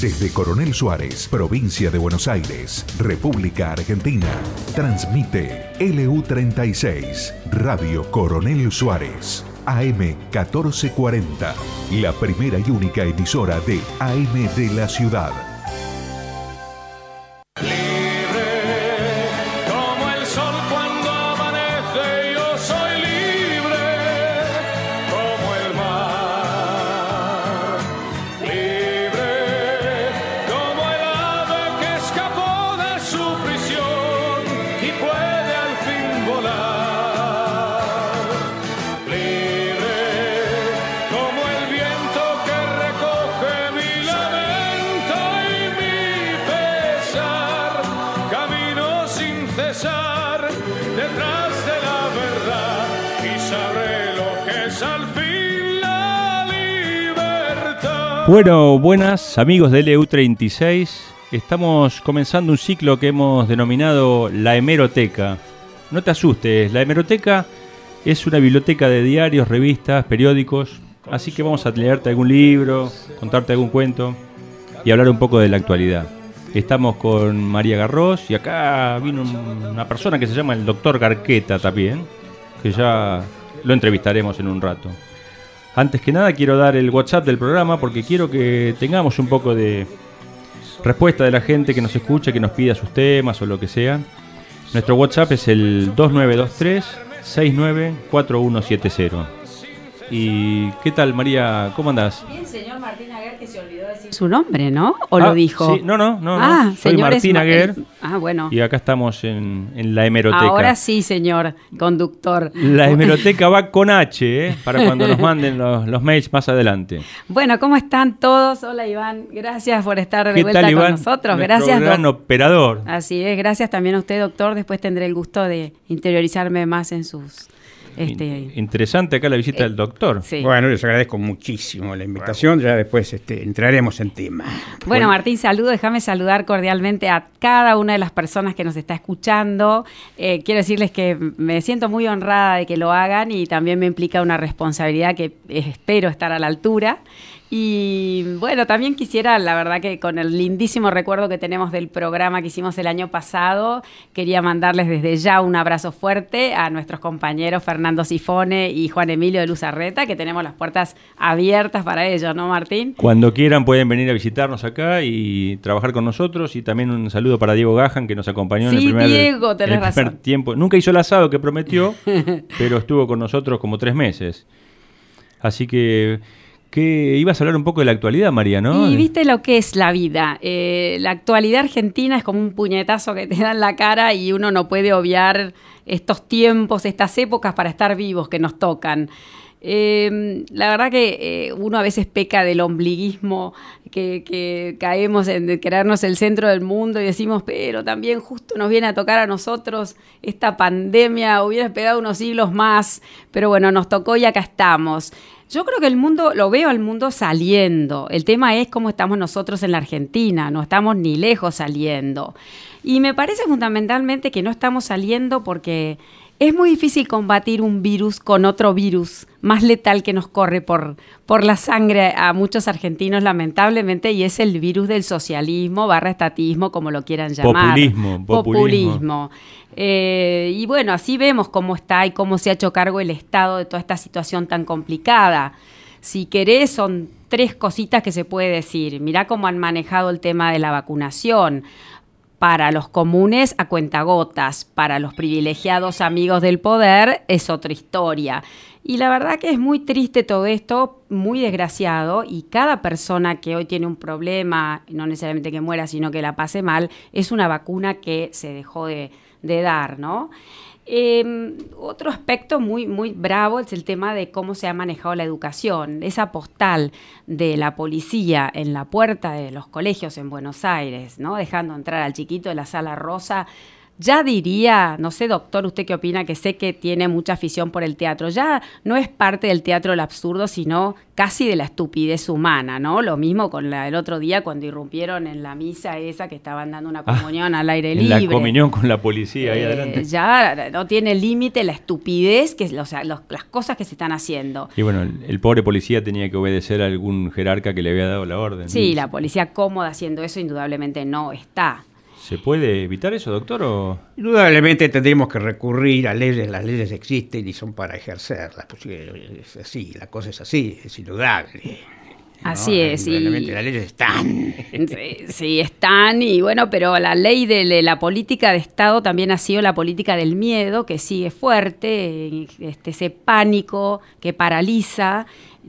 Desde Coronel Suárez, provincia de Buenos Aires, República Argentina, transmite LU36, Radio Coronel Suárez, AM 1440, la primera y única emisora de AM de la ciudad. Bueno, buenas amigos de LU36. Estamos comenzando un ciclo que hemos denominado la hemeroteca. No te asustes, la hemeroteca es una biblioteca de diarios, revistas, periódicos. Así que vamos a leerte algún libro, contarte algún cuento y hablar un poco de la actualidad. Estamos con María Garros y acá vino una persona que se llama el doctor Garqueta también, que ya lo entrevistaremos en un rato. Antes que nada quiero dar el WhatsApp del programa porque quiero que tengamos un poco de respuesta de la gente que nos escucha, que nos pida sus temas o lo que sea. Nuestro WhatsApp es el 2923 694170. ¿Y qué tal, María? ¿Cómo andás? Bien, señor Martín Aguer, que se olvidó decir su nombre, ¿no? ¿O lo ah, dijo? Sí, no, no, no. Ah, Soy Martín Aguer. Ah, bueno. Y acá estamos en, la hemeroteca. Ahora sí, señor conductor. La hemeroteca va con H, ¿eh? Para cuando nos manden los, mails más adelante. Bueno, ¿cómo están todos? Hola, Iván. Gracias por estar de vuelta con nosotros. Gracias. gran operador. Así es. Gracias también a usted, doctor. Después tendré el gusto de interiorizarme más en sus este, interesante acá la visita del doctor. Bueno, les agradezco muchísimo la invitación, ya después este, entraremos en tema. Bueno, Martín, saludo, déjame saludar cordialmente a cada una de las personas que nos está escuchando. Eh, quiero decirles que me siento muy honrada de que lo hagan y también me implica una responsabilidad que espero estar a la altura. Y bueno, también quisiera, la verdad que con el lindísimo recuerdo que tenemos del programa que hicimos el año pasado, quería mandarles desde ya un abrazo fuerte a nuestros compañeros Fernando Sifone y Juan Emilio de Luzarreta, que tenemos las puertas abiertas para ellos, ¿no, Martín? Cuando quieran pueden venir a visitarnos acá y trabajar con nosotros. Y también un saludo para Diego Gajan, que nos acompañó en el primer, Diego, tenés razón. tiempo. Nunca hizo el asado que prometió, pero estuvo con nosotros como tres meses. Así que que ibas a hablar un poco de la actualidad, María, ¿no? Y viste lo que es la vida. Eh, la actualidad argentina es como un puñetazo que te da en la cara y uno no puede obviar estos tiempos, estas épocas para estar vivos que nos tocan. Eh, la verdad que eh, uno a veces peca del ombliguismo, que, que, caemos en creernos el centro del mundo y decimos, pero también justo nos viene a tocar a nosotros esta pandemia, hubiera esperado unos siglos más, pero bueno, nos tocó y acá estamos. Yo creo que el mundo, lo veo al mundo saliendo. El tema es cómo estamos nosotros en la Argentina, no estamos ni lejos saliendo. Y me parece fundamentalmente que no estamos saliendo porque es muy difícil combatir un virus con otro virus más letal que nos corre por, por la sangre a muchos argentinos, lamentablemente, y es el virus del socialismo, barra estatismo, como lo quieran llamar. Populismo. Populismo. Eh, y bueno, así vemos cómo está y cómo se ha hecho cargo el Estado de toda esta situación tan complicada. Si querés, son tres cositas que se puede decir. Mirá cómo han manejado el tema de la vacunación para los comunes a cuentagotas, para los privilegiados amigos del poder es otra historia. Y la verdad que es muy triste todo esto, muy desgraciado, y cada persona que hoy tiene un problema, no necesariamente que muera, sino que la pase mal, es una vacuna que se dejó de, de dar, ¿no? Em, otro aspecto muy, muy bravo es el tema de cómo se ha manejado la educación. Esa postal de la policía en la puerta de los colegios en Buenos Aires, ¿no? dejando entrar al chiquito de la sala rosa ya diría, no sé, doctor, usted qué opina, que sé que tiene mucha afición por el teatro, ya no es parte del teatro del absurdo, sino casi de la estupidez humana, ¿no? Lo mismo con la, el otro día cuando irrumpieron en la misa esa que estaban dando una Ah, comunión al aire En libre. la comunión con la policía ahí Eh, adelante. Ya no tiene límite la estupidez, que, o sea, los- las cosas que se están haciendo. Y bueno, el, el pobre policía tenía que obedecer a algún jerarca que le había dado la orden. Sí, la policía cómoda haciendo eso indudablemente no está. ¿Se puede evitar eso, doctor? O... Indudablemente tendríamos que recurrir a leyes, las leyes existen y son para ejercerlas. Pues, es así, la cosa es así, es indudable. ¿no? Así es, y- Indudablemente las leyes están. Sí, sí, están, y bueno, pero la ley de, de la política de Estado también ha sido la política del miedo, que sigue fuerte, este, ese pánico que paraliza,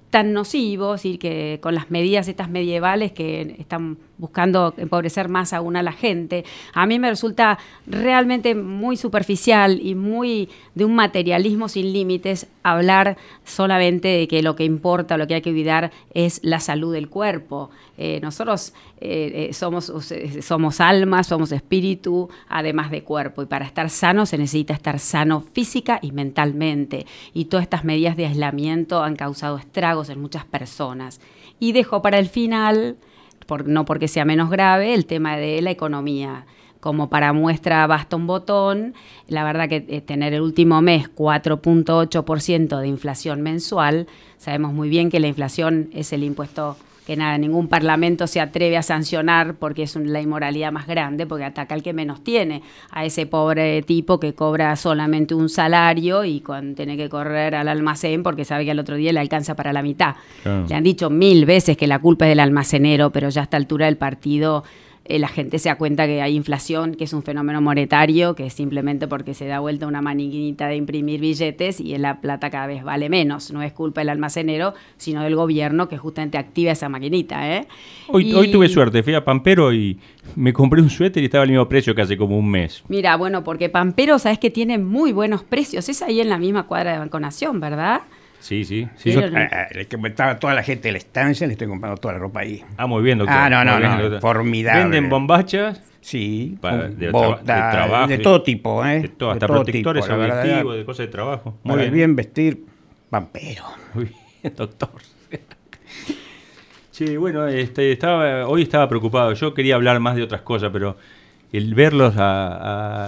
tan nocivo, es decir, que con las medidas estas medievales que están buscando empobrecer más aún a la gente, a mí me resulta realmente muy superficial y muy de un materialismo sin límites hablar solamente de que lo que importa, lo que hay que cuidar es la salud del cuerpo. Eh, nosotros eh, eh, somos, sea, somos alma, somos espíritu, además de cuerpo, y para estar sano se necesita estar sano física y mentalmente. Y todas estas medidas de aislamiento han causado estragos en muchas personas. Y dejo para el final, por- no porque sea menos grave, el tema de la economía. Como para muestra basta un botón, la verdad que eh, tener el último mes 4.8% de inflación mensual, sabemos muy bien que la inflación es el impuesto que nada, ningún parlamento se atreve a sancionar porque es la inmoralidad más grande, porque ataca al que menos tiene, a ese pobre tipo que cobra solamente un salario y cuando tiene que correr al almacén porque sabe que al otro día le alcanza para la mitad. Claro. Le han dicho mil veces que la culpa es del almacenero, pero ya a esta altura del partido eh, la gente se da cuenta que hay inflación, que es un fenómeno monetario, que es simplemente porque se da vuelta una maniquinita de imprimir billetes y la plata cada vez vale menos. No es culpa del almacenero, sino del gobierno que justamente activa esa maquinita. ¿eh? Hoy, Y- hoy tuve suerte, fui a Pampero y me compré un suéter y estaba al mismo precio que hace como un mes. Mira, bueno, porque Pampero, sabes que tiene muy buenos precios. Es ahí en la misma cuadra de Banco Nación, ¿verdad? Sí, sí. Sí, yo- el- Ah, Le comentaba a toda la gente de la estancia, le estoy comprando toda la ropa ahí. ah, muy bien, doctor. Ah, no, no, bien, formidable. Venden bombachas Sí, Para- de, botas, de trabajo. de todo tipo, ¿eh? de todo, De hasta todo protectores, tipo, de cosas de trabajo. Muy bien. bien vestir, pampero. Muy bien, doctor. Sí, bueno, este, estaba, hoy estaba preocupado. Yo quería hablar más de otras cosas, pero el verlos a,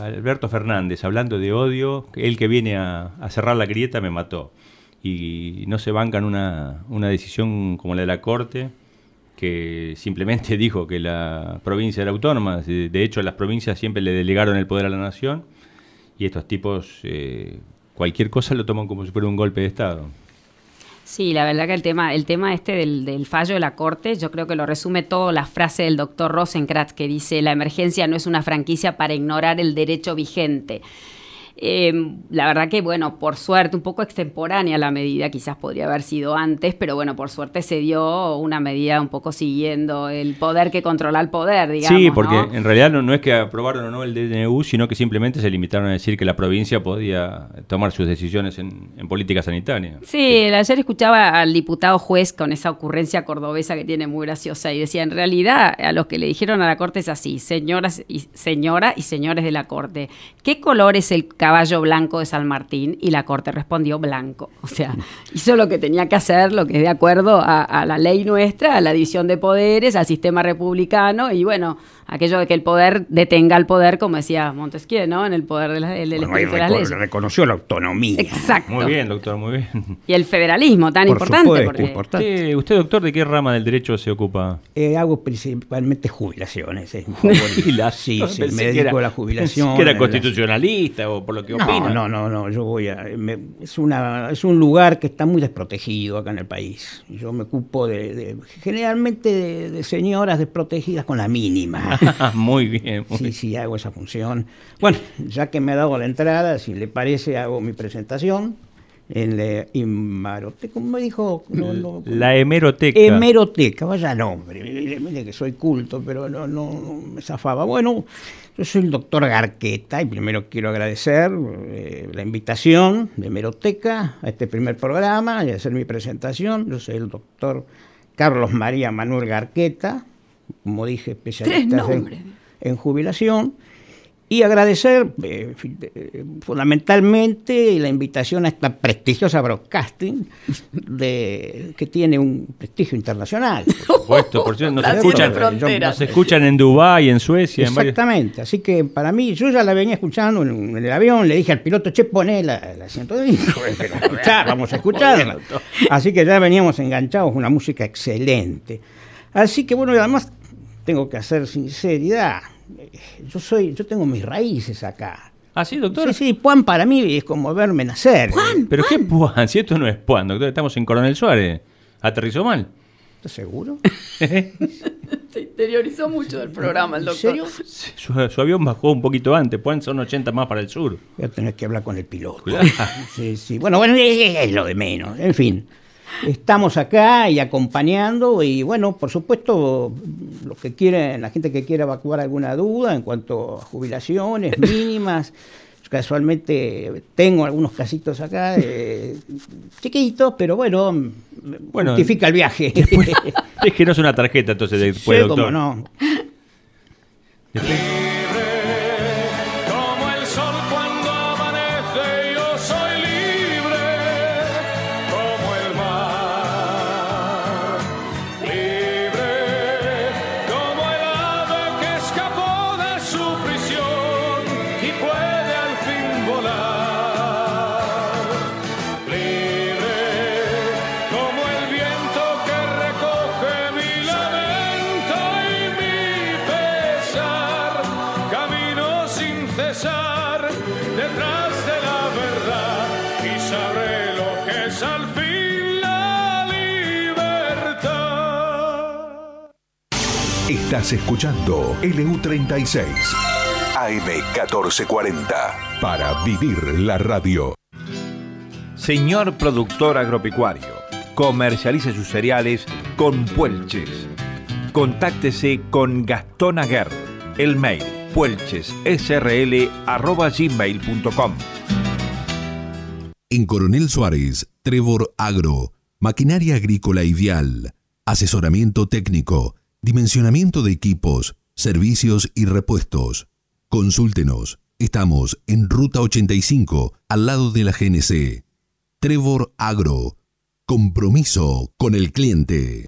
a Alberto Fernández hablando de odio, él que viene a, a cerrar la grieta me mató. Y no se bancan una, una decisión como la de la Corte, que simplemente dijo que la provincia era autónoma. De hecho, las provincias siempre le delegaron el poder a la nación. Y estos tipos, eh, cualquier cosa lo toman como si fuera un golpe de Estado. Sí, la verdad que el tema, el tema este del, del fallo de la Corte, yo creo que lo resume todo la frase del doctor Rosenkratz que dice, la emergencia no es una franquicia para ignorar el derecho vigente. Eh, la verdad que, bueno, por suerte, un poco extemporánea la medida, quizás podría haber sido antes, pero bueno, por suerte se dio una medida un poco siguiendo el poder que controla el poder, digamos. Sí, porque ¿no? en realidad no, no es que aprobaron o no el DNU, sino que simplemente se limitaron a decir que la provincia podía tomar sus decisiones en, en política sanitaria. Sí, ayer escuchaba al diputado juez con esa ocurrencia cordobesa que tiene muy graciosa y decía, en realidad a los que le dijeron a la corte es así, señoras y señora y señores de la corte, ¿qué color es el caballo blanco de San Martín? Y la corte respondió blanco. O sea, hizo lo que tenía que hacer, lo que es de acuerdo a, a la ley nuestra, a la división de poderes, al sistema republicano y bueno, aquello de que el poder detenga al poder, como decía Montesquieu, ¿no? En el poder de la- del Bueno, espíritu de las leyes. reconoció la autonomía. Exacto. Muy bien, doctor, muy bien. Y el federalismo tan Por importante. supuesto, porque... importante. Usted, usted, doctor, ¿de qué rama del derecho se ocupa? Eh, hago principalmente jubilaciones. es mi Y la- sí, sí, me dedico era- a la jubilación. que era constitucionalista o por lo que opina. No, no, no, no, yo voy a... me- es, una, es un lugar que está muy desprotegido acá en el país. Yo me ocupo de, de- generalmente de, de señoras desprotegidas con la mínima. muy bien. muy Sí, bien. sí, hago esa función. Bueno, ya que me ha dado la entrada, si le parece, hago mi presentación en la Imaroteca, ¿cómo me dijo? No, no, La hemeroteca. Hemeroteca, vaya nombre. Mire, mire que soy culto, pero no, no, no me zafaba. Bueno, yo soy el doctor Garqueta y primero quiero agradecer eh, la invitación de Hemeroteca a este primer programa y hacer mi presentación. Yo soy el doctor Carlos María Manuel Garqueta, como dije, especialista en jubilación. Y agradecer eh, fundamentalmente la invitación a esta prestigiosa broadcasting de, que tiene un prestigio internacional. Por supuesto, por cierto, nos, escuchan, nos escuchan en Dubái, en Suecia. Exactamente, así que para mí, yo ya la venía escuchando en, el avión, le dije al piloto, che, poné la, la 105, vamos a escucharla. Así que ya veníamos enganchados, una música excelente. Así que bueno, además tengo que hacer sinceridad yo soy, yo tengo mis raíces acá. ¿Ah, sí, doctor? Sí, sí, Puan para mí es como verme nacer. ¿Puan? ¿Pero qué Puan? Si esto no es Puan, doctor, estamos en Coronel Suárez. ¿Aterrizó mal? ¿Estás seguro? Se interiorizó mucho del programa el doctor. ¿En serio? Su, avión bajó un poquito antes, Puan son 80 más para el sur. Voy a tener que hablar con el piloto. Sí, sí. Bueno, bueno, es lo de menos. En fin estamos acá y acompañando y bueno, por supuesto, los que quieren, la gente que quiera evacuar alguna duda en cuanto a jubilaciones mínimas, casualmente tengo algunos casitos acá, chiquitos, pero bueno, bueno justifica el viaje. es que no es una tarjeta entonces después, sí, doctor. no. Estás escuchando LU36 AM1440 para vivir la radio. Señor productor agropecuario, comercialice sus cereales con Puelches. Contáctese con Gastón Aguer. El mail puelchessrl.gmail.com En Coronel Suárez, Trevor Agro, maquinaria agrícola ideal, asesoramiento técnico, Dimensionamiento de equipos, servicios y repuestos. Consúltenos. Estamos en Ruta 85, al lado de la GNC. Trevor Agro. Compromiso con el cliente.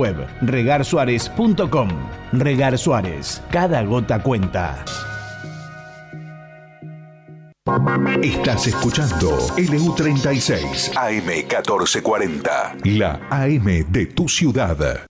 web regarsuárez.com. Regar Suárez, cada gota cuenta. Estás escuchando LU36 AM1440, la AM de tu ciudad.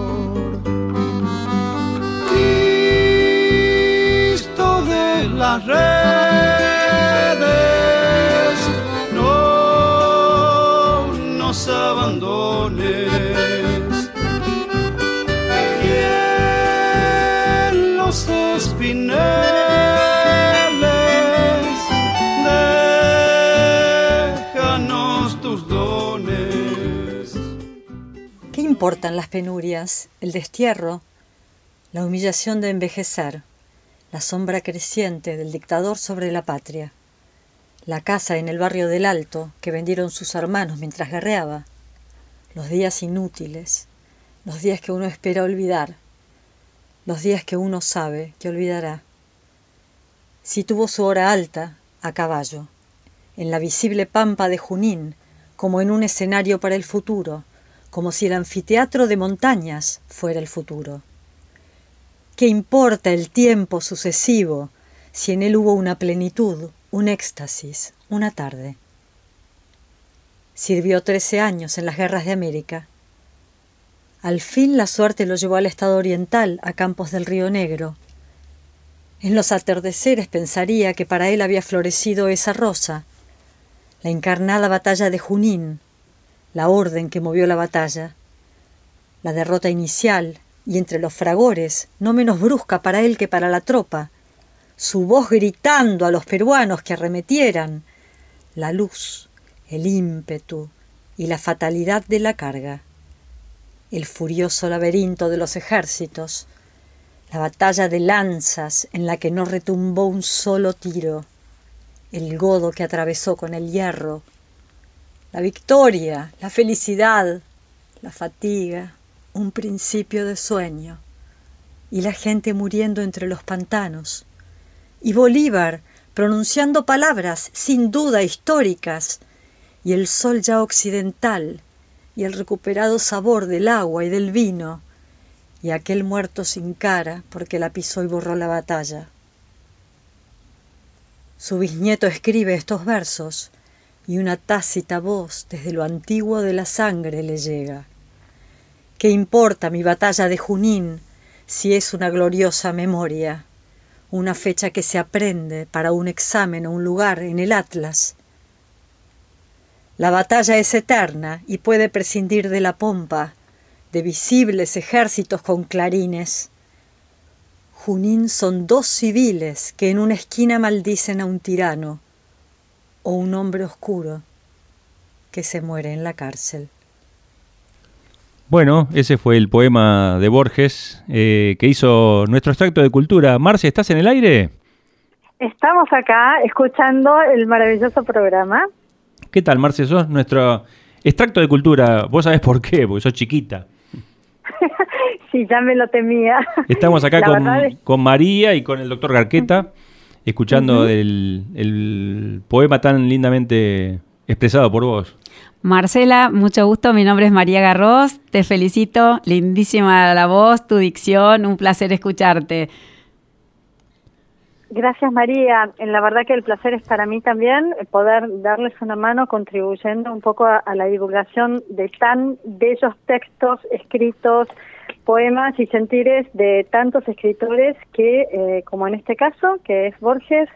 Las redes. No nos abandones. Y en los espineles, déjanos tus dones. ¿Qué importan las penurias, el destierro, la humillación de envejecer, la sombra creciente del dictador sobre la patria, la casa en el barrio del Alto que vendieron sus hermanos mientras guerreaba, los días inútiles, los días que uno espera olvidar, los días que uno sabe que olvidará? Si tuvo su hora alta, a caballo, en la visible pampa de Junín, como en un escenario para el futuro, como si el anfiteatro de montañas fuera el futuro. ¿Qué importa el tiempo sucesivo si en él hubo una plenitud, un éxtasis, una tarde? Sirvió trece años en las guerras de América. Al fin la suerte lo llevó al estado oriental, a campos del Río Negro. En los atardeceres pensaría que para él había florecido esa rosa, la encarnada batalla de Junín, la orden que movió la batalla, la derrota inicial, y entre los fragores, no menos brusca para él que para la tropa, su voz gritando a los peruanos que arremetieran, la luz, el ímpetu y la fatalidad de la carga, el furioso laberinto de los ejércitos, la batalla de lanzas en la que no retumbó un solo tiro, el godo que atravesó con el hierro, la victoria, la felicidad, la fatiga, un principio de sueño, y la gente muriendo entre los pantanos, y Bolívar pronunciando palabras sin duda históricas, y el sol ya occidental, y el recuperado sabor del agua y del vino, y aquel muerto sin cara porque la pisó y borró la batalla. Su bisnieto escribe estos versos, y una tácita voz desde lo antiguo de la sangre le llega. ¿Qué importa mi batalla de Junín si es una gloriosa memoria, una fecha que se aprende para un examen o un lugar en el Atlas? La batalla es eterna y puede prescindir de la pompa, de visibles ejércitos con clarines. Junín son dos civiles que en una esquina maldicen a un tirano o un hombre oscuro que se muere en la cárcel. Bueno, ese fue el poema de Borges eh, que hizo nuestro extracto de cultura. Marce, ¿estás en el aire? Estamos acá escuchando el maravilloso programa. ¿Qué tal, Marce? Sos nuestro extracto de cultura. ¿Vos sabés por qué? Porque sos chiquita. sí, ya me lo temía. Estamos acá con, con, María y con el doctor Garqueta, escuchando el, el poema tan lindamente expresado por vos. Marcela, mucho gusto. Mi nombre es María Garros. Te felicito. Lindísima la voz, tu dicción. Un placer escucharte. Gracias María. La verdad que el placer es para mí también poder darles una mano contribuyendo un poco a, la divulgación de tan bellos textos escritos, poemas y sentires de tantos escritores que, eh, como en este caso, que es Borges,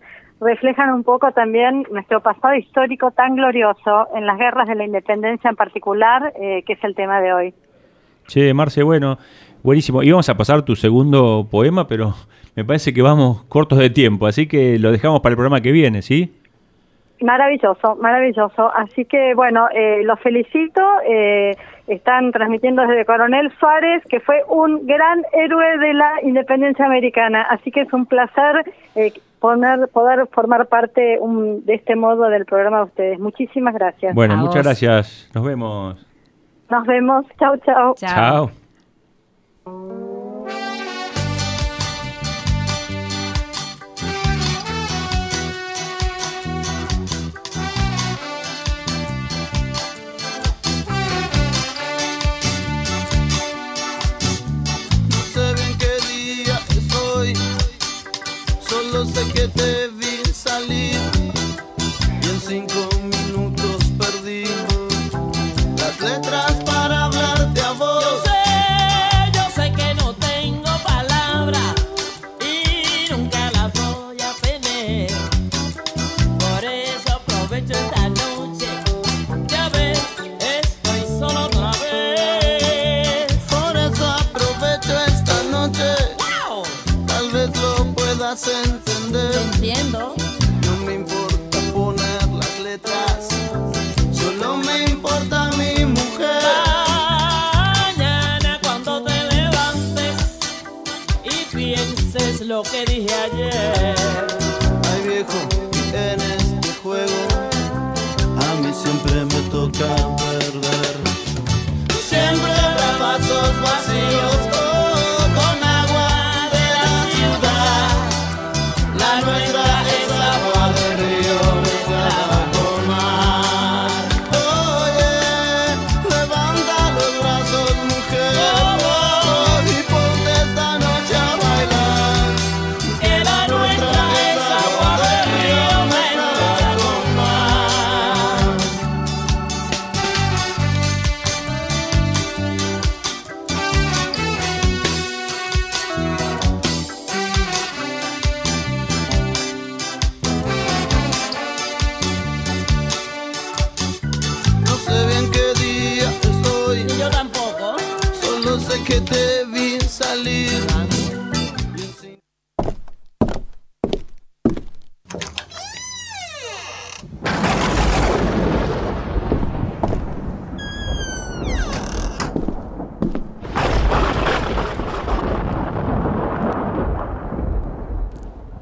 reflejan un poco también nuestro pasado histórico tan glorioso en las guerras de la independencia en particular, eh, que es el tema de hoy. Che, Marce, bueno, buenísimo. Íbamos a pasar tu segundo poema, pero me parece que vamos cortos de tiempo, así que lo dejamos para el programa que viene, ¿sí? Maravilloso, maravilloso. Así que bueno, eh, los felicito. Eh, están transmitiendo desde Coronel Suárez, que fue un gran héroe de la independencia americana. Así que es un placer eh, poner, poder formar parte de este modo del programa de ustedes. Muchísimas gracias. Bueno, muchas gracias. Nos vemos. Nos vemos. Chao, chao. Chao. Que te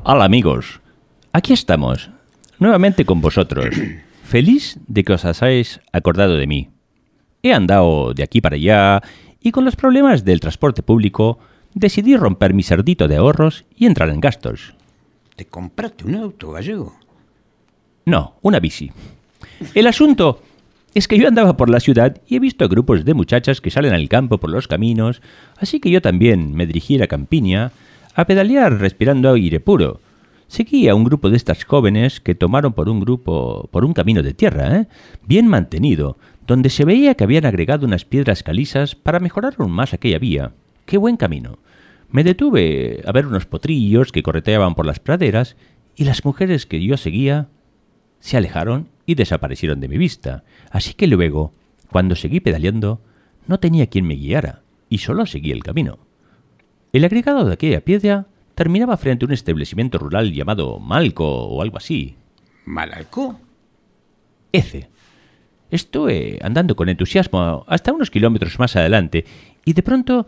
Hola amigos, aquí estamos, nuevamente con vosotros. Feliz de que os hayáis acordado de mí. He andado de aquí para allá y con los problemas del transporte público decidí romper mi cerdito de ahorros y entrar en gastos. ¿Te compraste un auto gallego? No, una bici. El asunto es que yo andaba por la ciudad y he visto grupos de muchachas que salen al campo por los caminos, así que yo también me dirigí a la campiña a pedalear respirando aire puro. Seguí a un grupo de estas jóvenes que tomaron por un grupo, por un camino de tierra, ¿eh? bien mantenido, donde se veía que habían agregado unas piedras calizas para mejorar aún más aquella vía. ¡Qué buen camino! Me detuve a ver unos potrillos que correteaban por las praderas y las mujeres que yo seguía se alejaron y desaparecieron de mi vista. Así que luego, cuando seguí pedaleando, no tenía quien me guiara y solo seguí el camino. El agregado de aquella piedra terminaba frente a un establecimiento rural llamado Malco o algo así. ¿Malalco? Ece. Estuve andando con entusiasmo hasta unos kilómetros más adelante y de pronto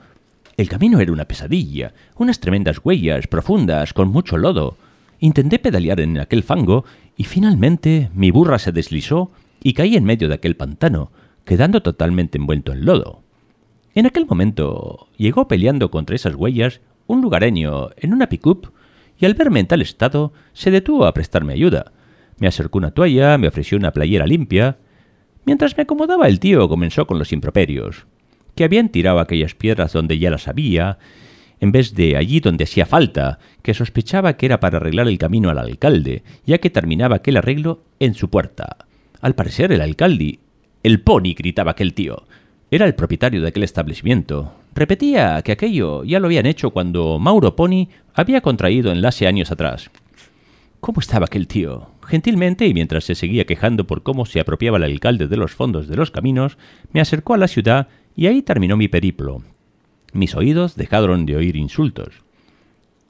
el camino era una pesadilla, unas tremendas huellas profundas con mucho lodo. Intenté pedalear en aquel fango y finalmente mi burra se deslizó y caí en medio de aquel pantano, quedando totalmente envuelto en lodo. En aquel momento llegó peleando contra esas huellas un lugareño en una pick-up y al verme en tal estado se detuvo a prestarme ayuda. Me acercó una toalla, me ofreció una playera limpia. Mientras me acomodaba el tío comenzó con los improperios, que habían tirado aquellas piedras donde ya las había, en vez de allí donde hacía falta, que sospechaba que era para arreglar el camino al alcalde, ya que terminaba aquel arreglo en su puerta. Al parecer el alcalde, el pony, gritaba aquel tío, era el propietario de aquel establecimiento. Repetía que aquello ya lo habían hecho cuando Mauro Pony había contraído enlace años atrás. ¿Cómo estaba aquel tío? Gentilmente, y mientras se seguía quejando por cómo se apropiaba el alcalde de los fondos de los caminos, me acercó a la ciudad y ahí terminó mi periplo. Mis oídos dejaron de oír insultos.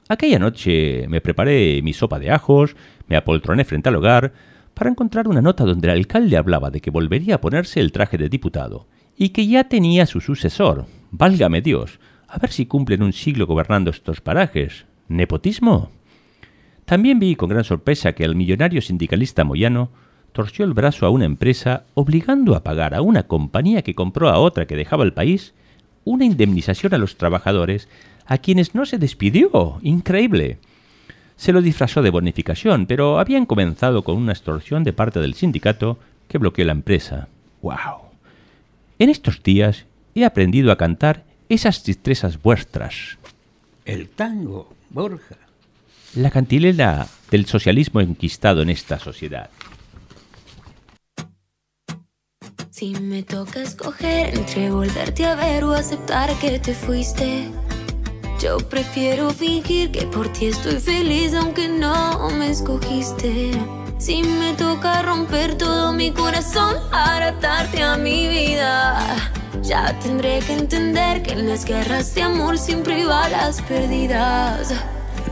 Aquella noche me preparé mi sopa de ajos, me apoltroné frente al hogar, para encontrar una nota donde el alcalde hablaba de que volvería a ponerse el traje de diputado, y que ya tenía su sucesor. Válgame Dios, a ver si cumplen un siglo gobernando estos parajes. ¿Nepotismo? También vi con gran sorpresa que el millonario sindicalista Moyano torció el brazo a una empresa obligando a pagar a una compañía que compró a otra que dejaba el país una indemnización a los trabajadores a quienes no se despidió. Increíble. Se lo disfrazó de bonificación, pero habían comenzado con una extorsión de parte del sindicato que bloqueó la empresa. ¡Wow! En estos días he aprendido a cantar esas tristezas vuestras. El tango, Borja. La cantilena del socialismo enquistado en esta sociedad. Si me toca escoger entre volverte a ver o aceptar que te fuiste, yo prefiero fingir que por ti estoy feliz aunque no me escogiste. Si me toca romper todo mi corazón para atarte a mi vida, ya tendré que entender que en las guerras de amor siempre hay balas perdidas.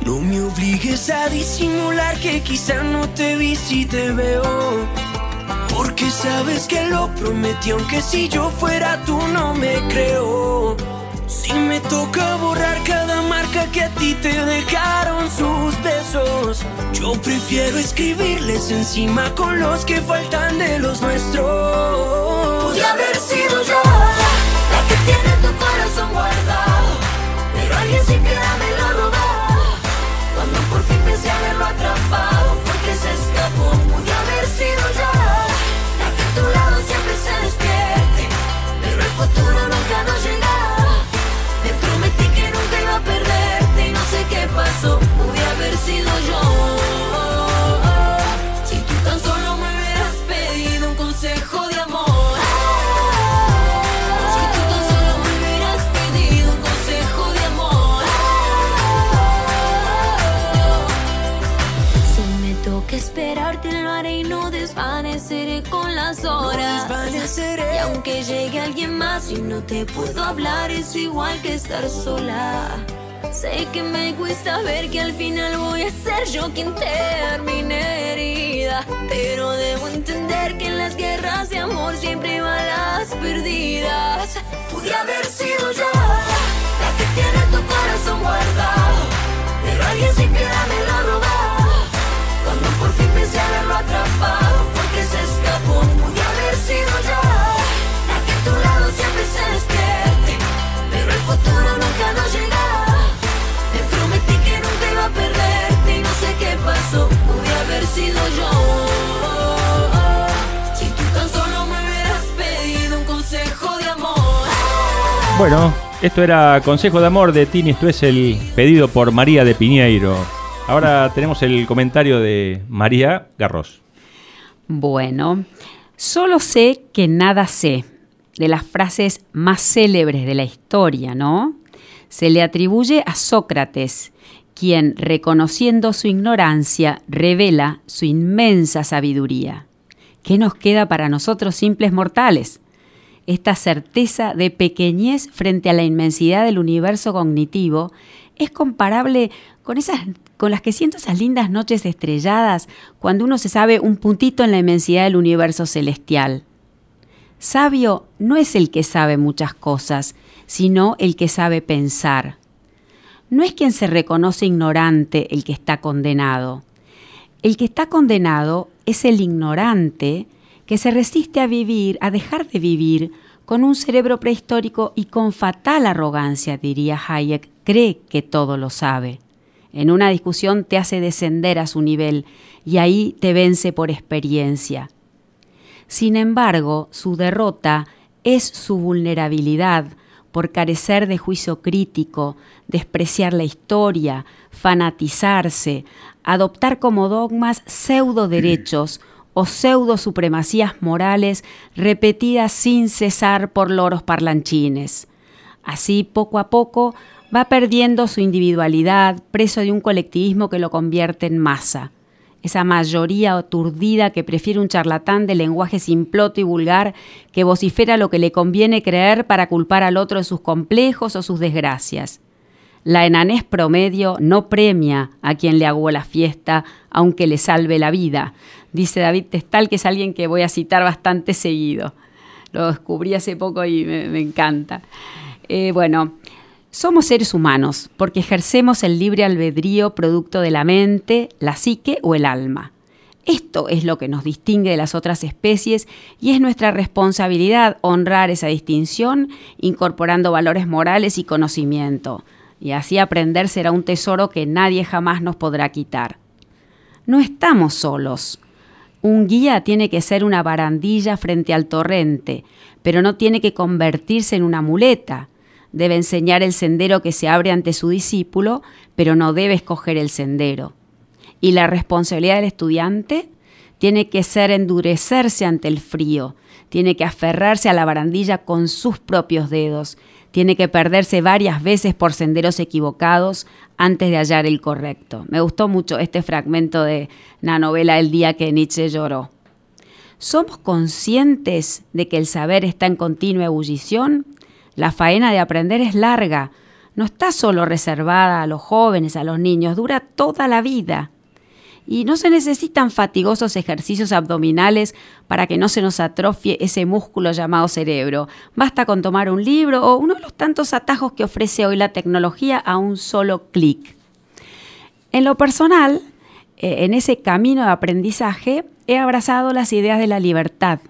No me obligues a disimular que quizá no te vi si te veo. Porque sabes que lo prometí, aunque si yo fuera tú no me creo. Si me toca borrar cada marca que a ti te dejaron sus besos, yo prefiero escribirles encima con los que faltan de los nuestros. Pude haber sido yo la que tiene tu corazón guardado, pero alguien sin piedad me lo robó. Cuando por fin pensé haberlo atrapado, fue que se escapó. Pude haber sido yo la que a tu lado siempre se despierte, pero el futuro nunca nos llega. Te prometí que nunca iba a perderte y no sé qué pasó. Pude haber sido yo. Y aunque llegue alguien más y no te puedo hablar, es igual que estar sola. Sé que me cuesta ver que al final voy a ser yo quien termine herida. Pero debo entender que en las guerras de amor siempre van las perdidas. Pude haber sido yo la que tiene tu corazón guardado, pero alguien sin piedad me lo robó. Cuando por fin pensé haberlo atrapado, Bueno, esto era Consejo de Amor de Tini, esto es el pedido por María de Piñeiro. Ahora tenemos el comentario de María Garros. Bueno, solo sé que nada sé, de las frases más célebres de la historia, ¿no? Se le atribuye a Sócrates, quien, reconociendo su ignorancia, revela su inmensa sabiduría. ¿Qué nos queda para nosotros simples mortales? Esta certeza de pequeñez frente a la inmensidad del universo cognitivo es comparable con esas con las que siento esas lindas noches estrelladas cuando uno se sabe un puntito en la inmensidad del universo celestial. Sabio no es el que sabe muchas cosas, sino el que sabe pensar. No es quien se reconoce ignorante el que está condenado. El que está condenado es el ignorante que se resiste a vivir, a dejar de vivir, con un cerebro prehistórico y con fatal arrogancia, diría Hayek, cree que todo lo sabe. En una discusión te hace descender a su nivel y ahí te vence por experiencia. Sin embargo, su derrota es su vulnerabilidad por carecer de juicio crítico, despreciar la historia, fanatizarse, adoptar como dogmas pseudo derechos o pseudo supremacías morales repetidas sin cesar por loros parlanchines. Así, poco a poco, va perdiendo su individualidad, preso de un colectivismo que lo convierte en masa. Esa mayoría aturdida que prefiere un charlatán de lenguaje simploto y vulgar que vocifera lo que le conviene creer para culpar al otro de sus complejos o sus desgracias. La enanés promedio no premia a quien le aguó la fiesta, aunque le salve la vida, dice David Testal, que es alguien que voy a citar bastante seguido. Lo descubrí hace poco y me, me encanta. Eh, bueno, somos seres humanos porque ejercemos el libre albedrío producto de la mente, la psique o el alma. Esto es lo que nos distingue de las otras especies y es nuestra responsabilidad honrar esa distinción incorporando valores morales y conocimiento. Y así aprender será un tesoro que nadie jamás nos podrá quitar. No estamos solos. Un guía tiene que ser una barandilla frente al torrente, pero no tiene que convertirse en una muleta. Debe enseñar el sendero que se abre ante su discípulo, pero no debe escoger el sendero. Y la responsabilidad del estudiante tiene que ser endurecerse ante el frío, tiene que aferrarse a la barandilla con sus propios dedos, tiene que perderse varias veces por senderos equivocados antes de hallar el correcto. Me gustó mucho este fragmento de la novela El día que Nietzsche lloró. ¿Somos conscientes de que el saber está en continua ebullición? La faena de aprender es larga. no está solo reservada a los jóvenes, a los niños, dura toda la vida. Y no se necesitan fatigosos ejercicios abdominales para que no se nos atrofie ese músculo llamado cerebro. Basta con tomar un libro o uno de los tantos atajos que ofrece hoy la tecnología a un solo clic. En lo personal, eh, en ese camino de aprendizaje, he abrazado las ideas de la libertad.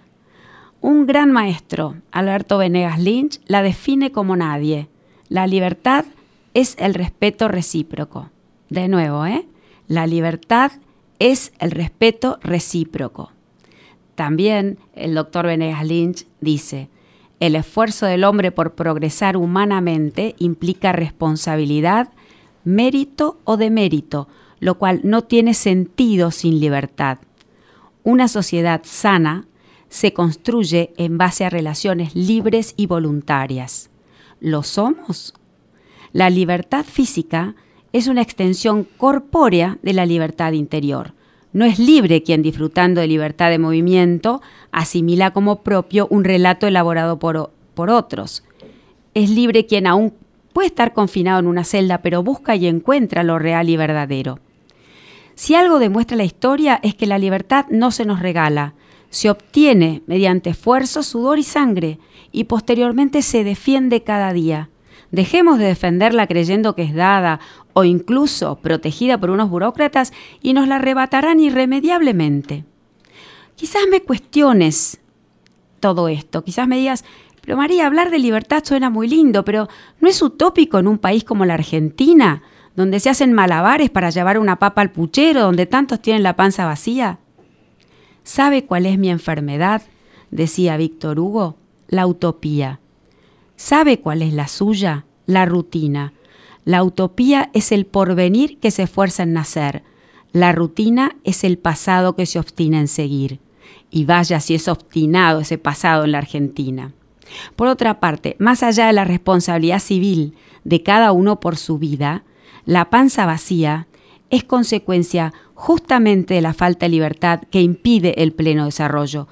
Un gran maestro, Alberto Venegas Lynch, la define como nadie. La libertad es el respeto recíproco. De nuevo, ¿eh? La libertad es el respeto recíproco. También el doctor Venegas Lynch dice, el esfuerzo del hombre por progresar humanamente implica responsabilidad, mérito o demérito, lo cual no tiene sentido sin libertad. Una sociedad sana se construye en base a relaciones libres y voluntarias. ¿Lo somos? La libertad física es una extensión corpórea de la libertad interior. No es libre quien, disfrutando de libertad de movimiento, asimila como propio un relato elaborado por, por otros. Es libre quien aún puede estar confinado en una celda, pero busca y encuentra lo real y verdadero. Si algo demuestra la historia es que la libertad no se nos regala, se obtiene mediante esfuerzo, sudor y sangre, y posteriormente se defiende cada día. Dejemos de defenderla creyendo que es dada o incluso protegida por unos burócratas y nos la arrebatarán irremediablemente. Quizás me cuestiones todo esto, quizás me digas, pero María, hablar de libertad suena muy lindo, pero ¿no es utópico en un país como la Argentina, donde se hacen malabares para llevar una papa al puchero, donde tantos tienen la panza vacía? ¿Sabe cuál es mi enfermedad? decía Víctor Hugo, la utopía. ¿Sabe cuál es la suya? La rutina. La utopía es el porvenir que se esfuerza en nacer. La rutina es el pasado que se obstina en seguir. Y vaya si es obstinado ese pasado en la Argentina. Por otra parte, más allá de la responsabilidad civil de cada uno por su vida, la panza vacía es consecuencia justamente de la falta de libertad que impide el pleno desarrollo,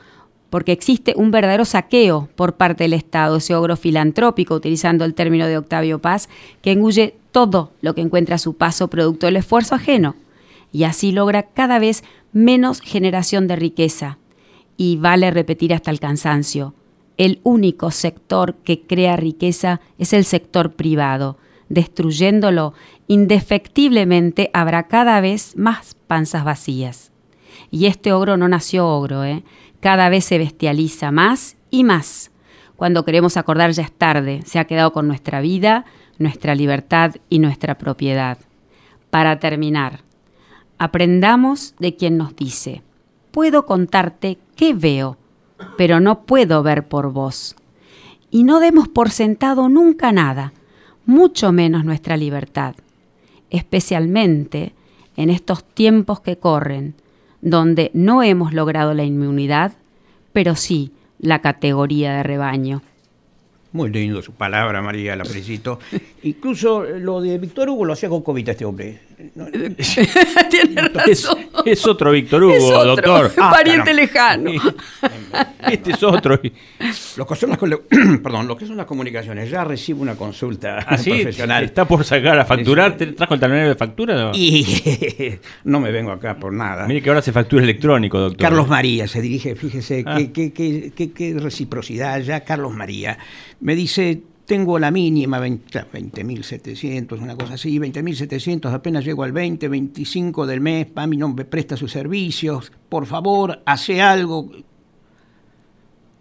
porque existe un verdadero saqueo por parte del Estado, ese ogro filantrópico, utilizando el término de Octavio Paz, que engulle todo lo que encuentra a su paso producto del esfuerzo ajeno, y así logra cada vez menos generación de riqueza. Y vale repetir hasta el cansancio, el único sector que crea riqueza es el sector privado. Destruyéndolo, indefectiblemente habrá cada vez más panzas vacías. Y este ogro no nació ogro, ¿eh? Cada vez se bestializa más y más. Cuando queremos acordar ya es tarde, se ha quedado con nuestra vida, nuestra libertad y nuestra propiedad. Para terminar, aprendamos de quien nos dice, puedo contarte qué veo, pero no puedo ver por vos. Y no demos por sentado nunca nada, mucho menos nuestra libertad, especialmente en estos tiempos que corren, donde no hemos logrado la inmunidad, pero sí la categoría de rebaño. Muy lindo su palabra, María, la felicito. Incluso lo de Víctor Hugo lo hacía con COVID este hombre. Tiene razón. Es, es otro Víctor Hugo, Es otro, doctor. un pariente lejano. Este es otro. Lo que, son las, cole- perdón, lo que son las comunicaciones, ya recibo una consulta Así profesional. está por sacar a facturar. ¿Te trajo el talonario de factura? No? Y no me vengo acá por nada. Mire que ahora se factura electrónico, doctor. Carlos María se dirige, fíjese, Ah. qué, qué- qué- qué- qué reciprocidad ya, Carlos María. Me dice, tengo la mínima, 20 ya, 20.700, una cosa así, 20.700, apenas llego al 20, 25 del mes, mami no me presta sus servicios, por favor, hace algo.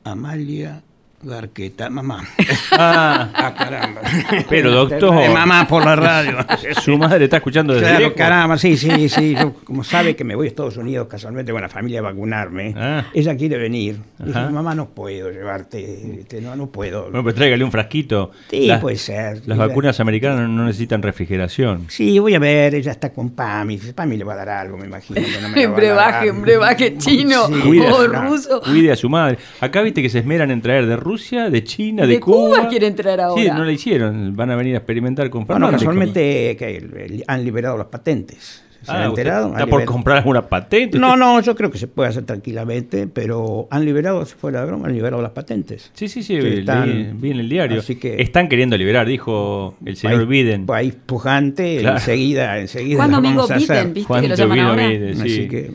Amalia Garqueta, mamá. Ah, Ah, caramba. pero doctor. De mamá por la radio. Su madre está escuchando desde Claro, lejos. caramba, sí, sí, sí. Yo, como sabe que me voy a Estados Unidos casualmente con la familia a vacunarme, Ah. ella quiere venir. Dice, Ajá. mamá, no puedo llevarte, este, no, no puedo. Bueno, pues tráigale un frasquito. Sí, puede ser. Las Sí, vacunas americanas no necesitan refrigeración. Sí, voy a ver, ella está con Pami. Pami le va a dar algo, me imagino. que no me la En va a brebaje, dar. en brebaje chino Sí, Cuide a o su- ruso. Cuide a su madre. Acá viste que se esmeran en traer de Rusia, de China, de, De Cuba quieren traer ahora. Sí, no la hicieron. Van a venir a experimentar con Bueno, fármacos. casualmente que han liberado las patentes. ¿Se Ah, han enterado? ¿Está Han por liberado- comprar alguna patente? No, no, yo creo que se puede hacer tranquilamente, pero han liberado, si fuera de broma, han liberado las patentes. Sí, sí, sí, leí- están- vi en el diario. Así que Están queriendo liberar, dijo el señor país, Biden. país pujante, Claro. enseguida, enseguida. Juan lo Domingo vamos a hacer. Biden, ¿viste que lo llaman ahora? Biden, sí. Así que,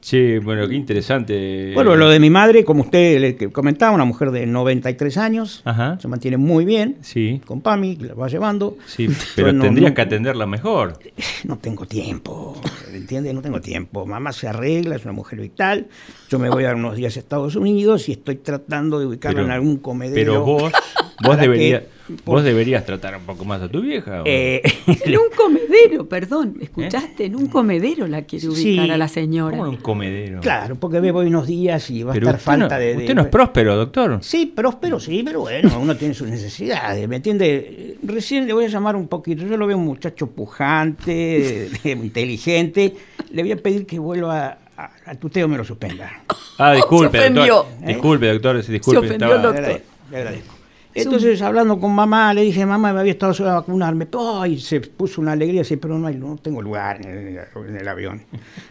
Sí, bueno, qué interesante. bueno, lo de mi madre, como usted le comentaba, una mujer de 93 años, Ajá. se mantiene muy bien, Sí, con Pami, la va llevando. sí, pero no- tendrías no- que atenderla mejor. No tengo tiempo, ¿entiende? No tengo tiempo. Mamá se arregla, es una mujer vital. Yo me voy a unos días a Estados Unidos y estoy tratando de ubicarla Pero- en algún comedero. Pero vos, vos deberías, que- vos deberías tratar un poco más a tu vieja. ¿o? Eh, En un comedero, perdón, ¿escuchaste? En un comedero la quiere ubicar Sí. a la señora. ¿Cómo en un comedero? claro, porque me voy unos días y va a estar falta no, de, de- usted no es próspero, doctor. Sí, próspero, sí, pero bueno, uno tiene sus necesidades, ¿me entiende? Recién le voy a llamar un poquito, yo lo veo un muchacho pujante, inteligente, le voy a pedir que vuelva a, a tuteo me lo suspenda. Ah, disculpe, doctor. Disculpe, doctor, sí, disculpe. ofendió estaba- doctor. Le agradezco. Entonces, hablando con mamá, le dije, mamá, me había estado sola a vacunarme. Ay, se puso una alegría, dice, pero no, hay, no tengo lugar en el, en el avión.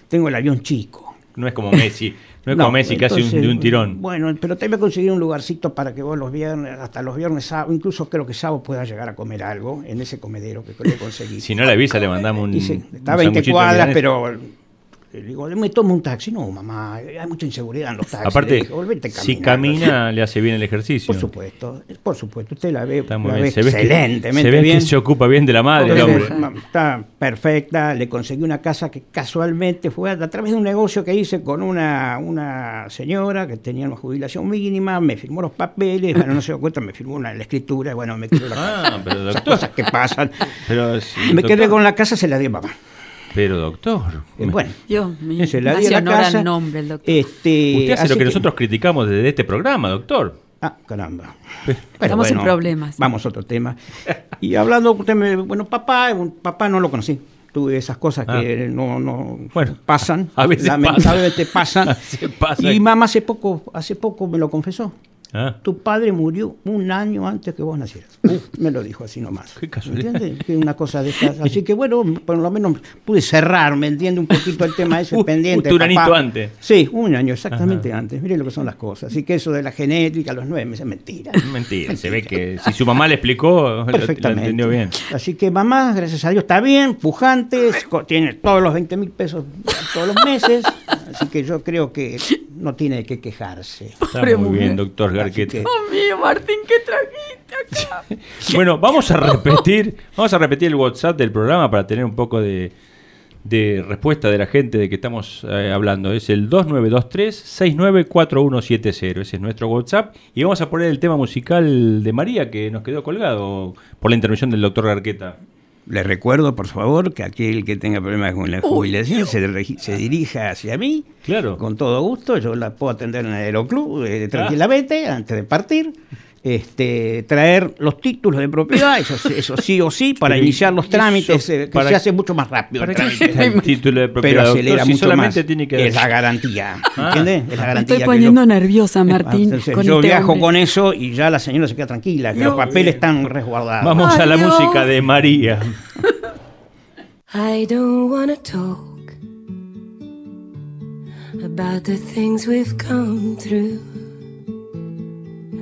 Tengo el avión chico. No es como Messi, no es como Messi que hace un, de un tirón. Bueno, pero te voy a conseguir un lugarcito para que vos los viernes, hasta los viernes, sábado, incluso creo que sábado puedas llegar a comer algo en ese comedero que le conseguí. Si no le avisa, le mandamos un. Dice, está a un 20 sanguchito cuadras, pero le digo, me tomo un taxi. No, mamá, hay mucha inseguridad en los taxis. Aparte, "Volvete si caminando". camina, le hace bien el ejercicio. Por supuesto, por supuesto. Usted la ve, la bien. ve Se excelentemente se ve bien. que se ocupa bien de la madre, el hombre. Está perfecta, le conseguí una casa que casualmente fue a, través de un negocio que hice con una, una señora que tenía una jubilación mínima, me firmó los papeles, bueno, no se dio cuenta, me firmó una, la escritura, y bueno, me quedé la casa. Ah, pero Esas doctor. cosas que pasan. Pero, sí, me quedé con la casa, se la di a mamá. Pero, doctor. Eh, Bueno, Dios mío, se la me hace la honor al casa. nombre el doctor. Este, Usted hace lo que que- nosotros criticamos desde este programa, doctor. Ah, caramba. Estamos en problemas. Vamos a otro tema. Y hablando, usted me, bueno, papá, papá no lo conocí. Tuve esas cosas que no, no Bueno, pasan. a veces lamentablemente pasan. A veces pasa. Y mamá hace poco, hace poco me lo confesó. Ah, Tu padre murió un año antes que vos nacieras. me lo dijo así nomás. Qué casualidad. ¿Entiendes? Que una cosa de estas. Así que bueno, por lo menos pude cerrar, ¿me entiende? Un poquito el tema ese Uh, pendiente. un anito antes. Sí, un año exactamente antes. Mire lo que son las cosas. Así que eso de la genética a los nueve meses es mentira. mentira. Se ve que si su mamá le explicó, lo, lo Perfectamente. entendió bien. Así que mamá, gracias a Dios, está bien, pujante, tiene todos los 20 mil pesos todos los meses. Así que yo creo que no tiene que quejarse. Está Pobre muy mujer. bien, doctor Así Garquete. que- Dios mío, Martín, ¿qué trajiste acá? Bueno, vamos a repetir, vamos a repetir el WhatsApp del programa para tener un poco de, de respuesta de la gente de que estamos eh, hablando. Es el 2923-694170. Ese es nuestro WhatsApp. Y vamos a poner el tema musical de María que nos quedó colgado por la intervención del doctor Garqueta. Les recuerdo, por favor, que aquel que tenga problemas con la jubilación se, se dirija hacia mí. Claro. Con todo gusto, yo la puedo atender en el aeroclub eh, tranquilamente antes de partir. Este, traer los títulos de propiedad, eso, sí- eso sí o sí, para iniciar los ¿y trámites, eso eh, que para- se hace mucho más rápido. ¿Para el trámite. el título de propiedad, Pero doctor? acelera Si mucho solamente más. tiene que- Es la garantía, Ah. ¿entiendes? Es la Me garantía. estoy poniendo yo- nerviosa, Martín. Entonces, con yo este viajo hombre. con eso y ya la señora se queda tranquila, que Dios los papeles están resguardados. Vamos a la Dios. música de María. I don't wanna talk about the things we've come through,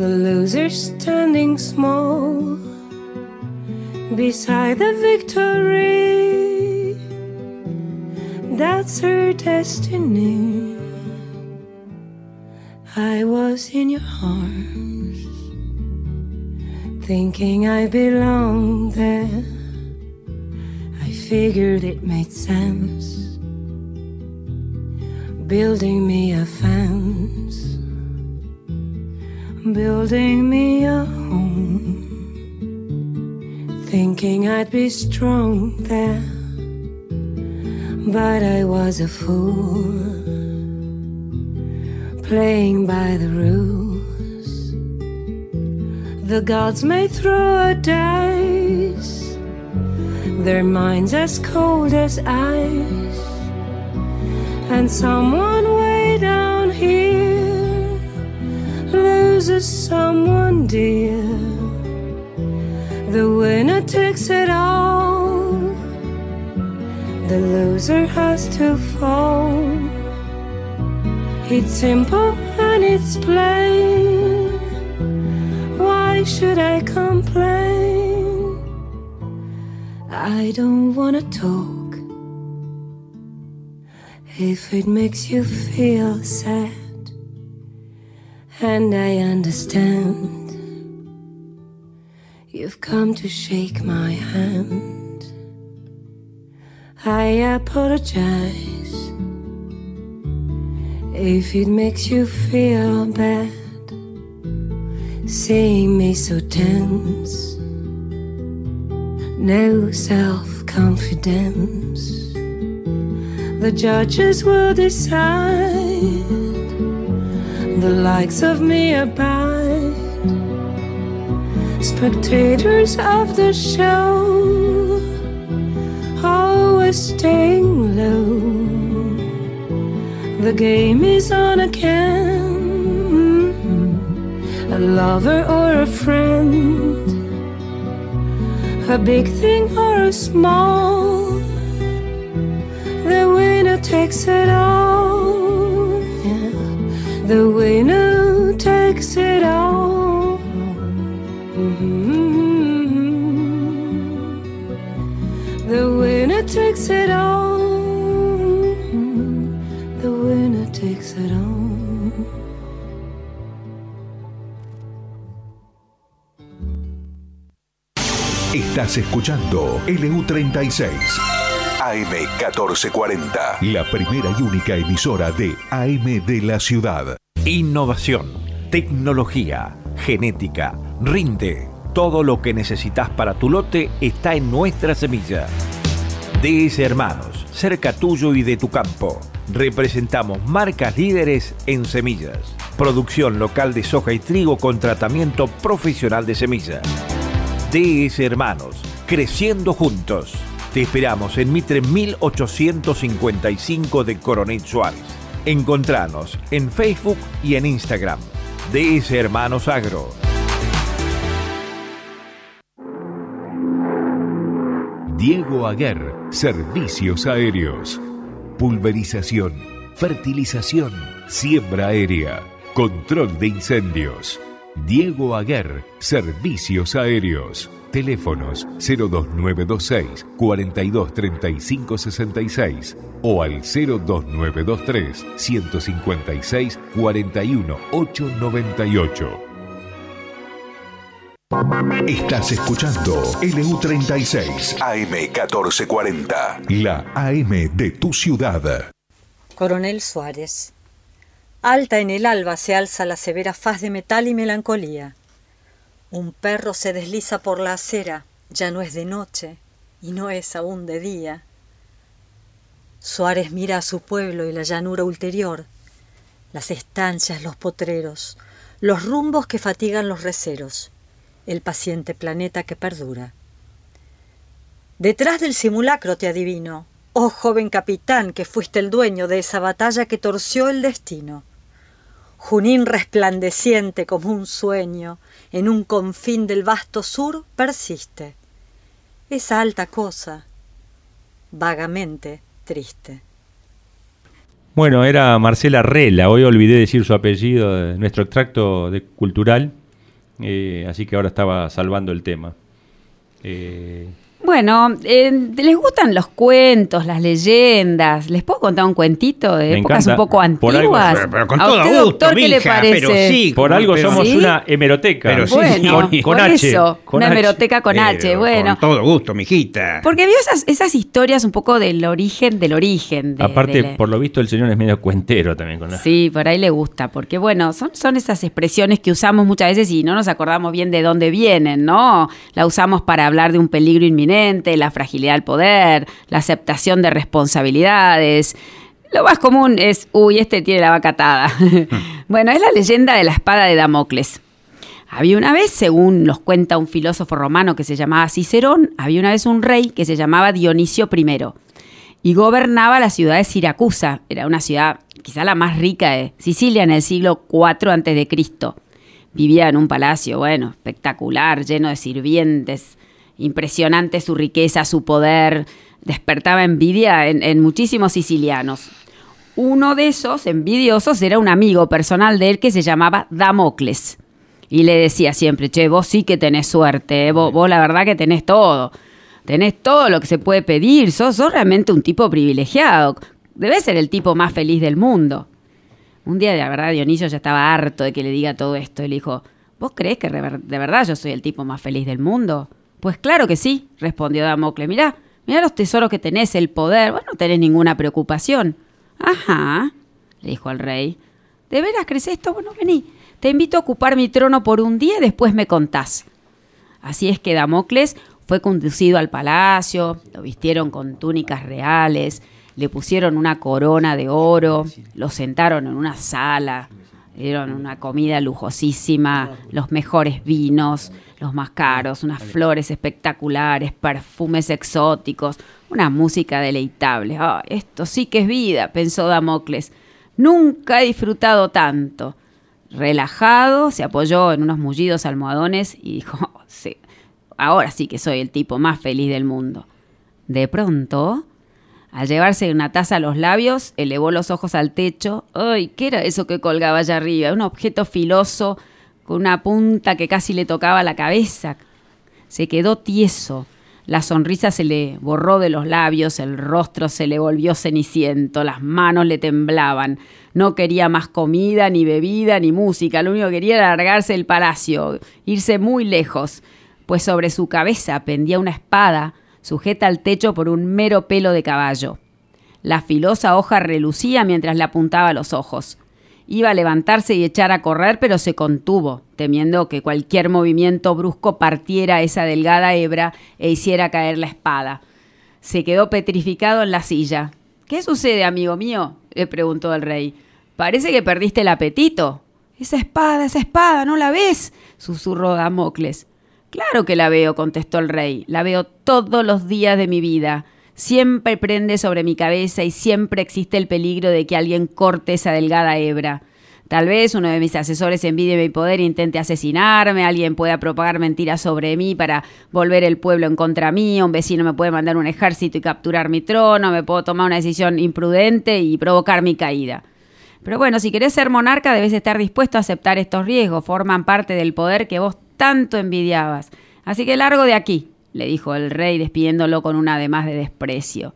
The loser standing small beside the victory. That's her destiny. I was in your arms, thinking I belonged there. I figured it made sense, building me a fence, building me a home, thinking I'd be strong there. but I was a fool, playing by the rules. The gods may throw a dice, their minds as cold as ice, and someone way down here loses someone dear. The winner takes it all. The loser has to fall. It's simple and it's plain. Why should I complain? I don't wanna talk. If it makes you feel sad, and I understand. You've come to shake my hand. I apologize if it makes you feel bad. Seeing me so tense, no self confidence. The judges will decide the likes of me abide spectators of the show, always staying low. The game is on again. A lover or a friend, a big thing or a small. The winner takes it all. The winner takes it all. The winner takes it all. The winner takes it all. Estás escuchando LU36 AM1440, la primera y única emisora de AM de la ciudad. Innovación, tecnología, genética, rinde. Todo lo que necesitas para tu lote está en nuestra semilla. DS Hermanos, cerca tuyo y de tu campo. Representamos marcas líderes en semillas. Producción local de soja y trigo con tratamiento profesional de semillas. DS Hermanos, creciendo juntos. Te esperamos en Mitre 1855 de Coronel Suárez. Encontranos en Facebook y en Instagram. DS Hermanos Agro. Diego Aguer, Servicios Aéreos. Pulverización, fertilización, siembra aérea, control de incendios. Diego Aguer, Servicios Aéreos. Teléfonos 02926 423566 o al 02923 156 41898. Estás escuchando LU36 AM1440, la AM de tu ciudad. Coronel Suárez. Alta en el alba se alza la severa faz de metal y melancolía. Un perro se desliza por la acera, ya no es de noche y no es aún de día. Suárez mira a su pueblo y la llanura ulterior, las estancias, los potreros, los rumbos que fatigan los receros, el paciente planeta que perdura. Detrás del simulacro te adivino, oh joven capitán que fuiste el dueño de esa batalla que torció el destino. Junín resplandeciente como un sueño, en un confín del vasto sur persiste. Esa alta cosa, vagamente triste. Bueno, era Marcela Rela, hoy olvidé decir su apellido de nuestro extracto de cultural, eh, así que ahora estaba salvando el tema. Eh, Bueno, eh, ¿les gustan los cuentos, las leyendas? ¿Les puedo contar un cuentito de Me épocas encanta. un poco Por algo- antiguas? pero- pero con ¿A todo usted, gusto, doctor, qué le parece? pero sí, por algo pero- somos ¿Sí? una hemeroteca. Pero sí, Bueno, con por H, eso, con una H. hemeroteca con H, bueno. Con todo gusto, mijita. Porque vio esas, esas historias un poco del origen del origen. de- Aparte, de la- por lo visto, el señor es medio cuentero también. Con la... Sí, por ahí le gusta, porque bueno, son, son esas expresiones que usamos muchas veces y no nos acordamos bien de dónde vienen, ¿no? La usamos para hablar de un peligro inminente la fragilidad del poder, la aceptación de responsabilidades. Lo más común es, uy, este tiene la vaca atada. bueno, es la leyenda de la espada de Damocles. Había una vez, según nos cuenta un filósofo romano que se llamaba Cicerón, había una vez un rey que se llamaba Dionisio I y gobernaba la ciudad de Siracusa. Era una ciudad quizá la más rica de Sicilia en el siglo IV antes de Cristo. Vivía en un palacio, bueno, espectacular, lleno de sirvientes, impresionante su riqueza, su poder, despertaba envidia en, muchísimos sicilianos. Uno de esos envidiosos era un amigo personal de él que se llamaba Damocles. Y le decía siempre, che, vos sí que tenés suerte, eh, vos, la verdad que tenés todo. Tenés todo lo que se puede pedir, sos, realmente un tipo privilegiado. Debes ser el tipo más feliz del mundo. Un día, de la verdad, Dionisio ya estaba harto de que le diga todo esto. Y le dijo, ¿vos crees que de verdad yo soy el tipo más feliz del mundo? Pues claro que sí, respondió Damocles. Mirá, mirá los tesoros que tenés, el poder. Vos no tenés ninguna preocupación. Ajá, le dijo al rey. ¿De veras crees esto? Bueno, vení. Te invito a ocupar mi trono por un día y después me contás. Así es que Damocles fue conducido al palacio, lo vistieron con túnicas reales, le pusieron una corona de oro, lo sentaron en una sala, le dieron una comida lujosísima, los mejores vinos, los más caros, unas flores espectaculares, perfumes exóticos, una música deleitable. Ah, esto sí que es vida, pensó Damocles. Nunca he disfrutado tanto. Relajado, se apoyó en unos mullidos almohadones y dijo, sí, ahora sí que soy el tipo más feliz del mundo. De pronto, al llevarse una taza a los labios, elevó los ojos al techo. ¡Ay! ¿Qué era eso que colgaba allá arriba? Un objeto filoso con una punta que casi le tocaba la cabeza. Se quedó tieso. La sonrisa se le borró de los labios, el rostro se le volvió ceniciento, las manos le temblaban. No quería más comida, ni bebida, ni música. Lo único que quería era largarse del palacio, irse muy lejos, pues sobre su cabeza pendía una espada sujeta al techo por un mero pelo de caballo. La filosa hoja relucía mientras le apuntaba a los ojos. Iba a levantarse y echar a correr, pero se contuvo, temiendo que cualquier movimiento brusco partiera esa delgada hebra e hiciera caer la espada. Se quedó petrificado en la silla. ¿Qué sucede, amigo mío? le preguntó el rey. Parece que perdiste el apetito. Esa espada, esa espada, ¿no la ves? susurró Damocles. Claro que la veo, contestó el rey. La veo todos los días de mi vida. Siempre prende sobre mi cabeza y siempre existe el peligro de que alguien corte esa delgada hebra. Tal vez uno de mis asesores envidie mi poder e intente asesinarme, alguien pueda propagar mentiras sobre mí para volver el pueblo en contra mí, un vecino me puede mandar un ejército y capturar mi trono, me puedo tomar una decisión imprudente y provocar mi caída. Pero bueno, si querés ser monarca debes estar dispuesto a aceptar estos riesgos, forman parte del poder que vos tanto envidiabas. Así que largo de aquí, le dijo el rey despidiéndolo con un además de desprecio.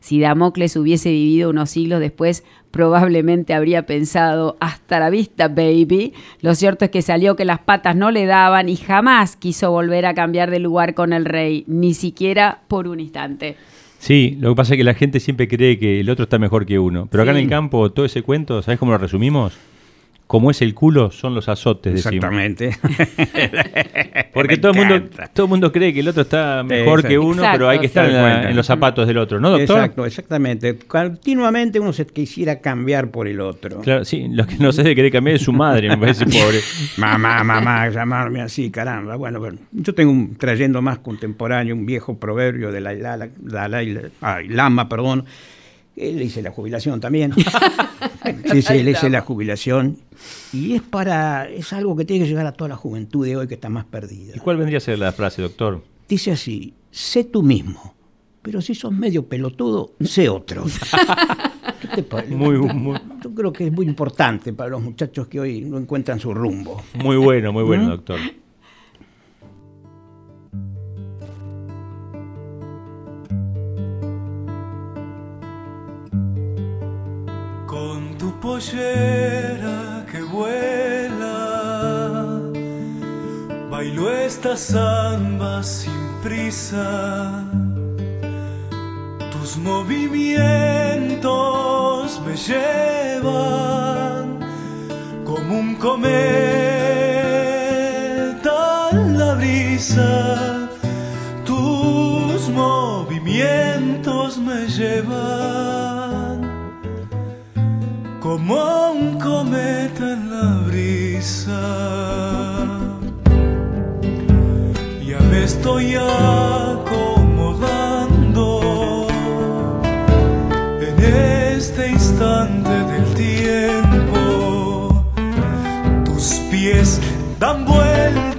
Si Damocles hubiese vivido unos siglos después, probablemente habría pensado, hasta la vista, baby. Lo cierto es que salió que las patas no le daban y jamás quiso volver a cambiar de lugar con el rey, ni siquiera por un instante. Sí, lo que pasa es que la gente siempre cree que el otro está mejor que uno. Pero acá en el campo, todo ese cuento, ¿sabes cómo lo resumimos? Como es el culo, son los azotes, decimos. Exactamente. Porque todo el, mundo, todo el mundo cree que el otro está mejor Exacto. que uno, pero hay que estar en, la- los zapatos del otro, ¿no, doctor? Exacto, exactamente. Continuamente uno se quisiera cambiar por el otro. Claro, sí, lo que no sé de querer cambiar es su madre, me parece pobre. Mamá, mamá, llamarme así, caramba. Bueno, bueno, yo tengo un trayendo más contemporáneo, un viejo proverbio de la, la, la- ay, Lama, perdón. Él dice la jubilación también. sí, sí, él dice la jubilación. Y es para, es algo que tiene que llegar a toda la juventud de hoy que está más perdida. ¿Y cuál vendría a ser la frase, doctor? Dice así, sé tú mismo, pero si sos medio pelotudo, sé otro. ¿Qué te parece? Muy, muy, Yo creo que es muy importante para los muchachos que hoy no encuentran su rumbo. muy bueno, muy bueno, ¿Mm? doctor. Pollera que vuela, bailo esta samba sin prisa. Tus movimientos me llevan como un cometa en la brisa. Tú vientos me llevan como un cometa en la brisa. Ya me estoy acomodando en este instante del tiempo. Tus pies dan vueltas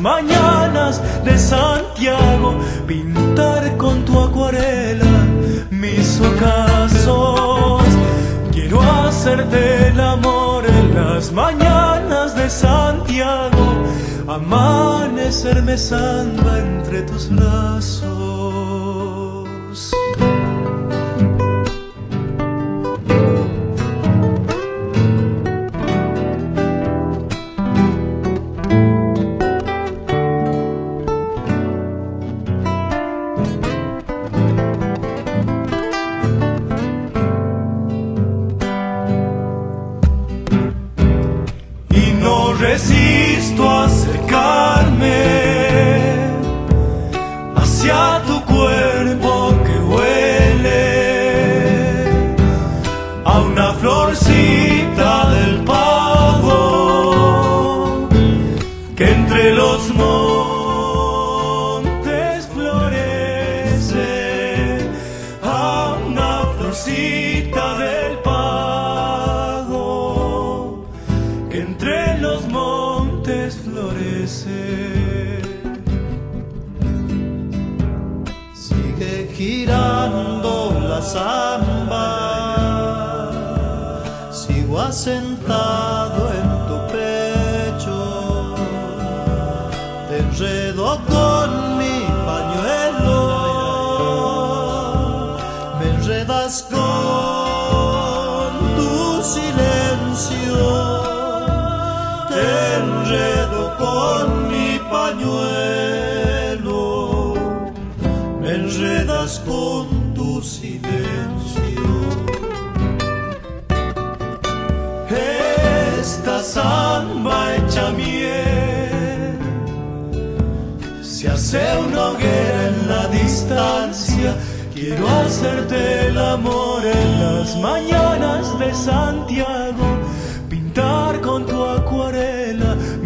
mañanas de Santiago, pintar con tu acuarela mis ocasos. Quiero hacerte el amor en las mañanas de Santiago, amanecerme samba entre tus brazos.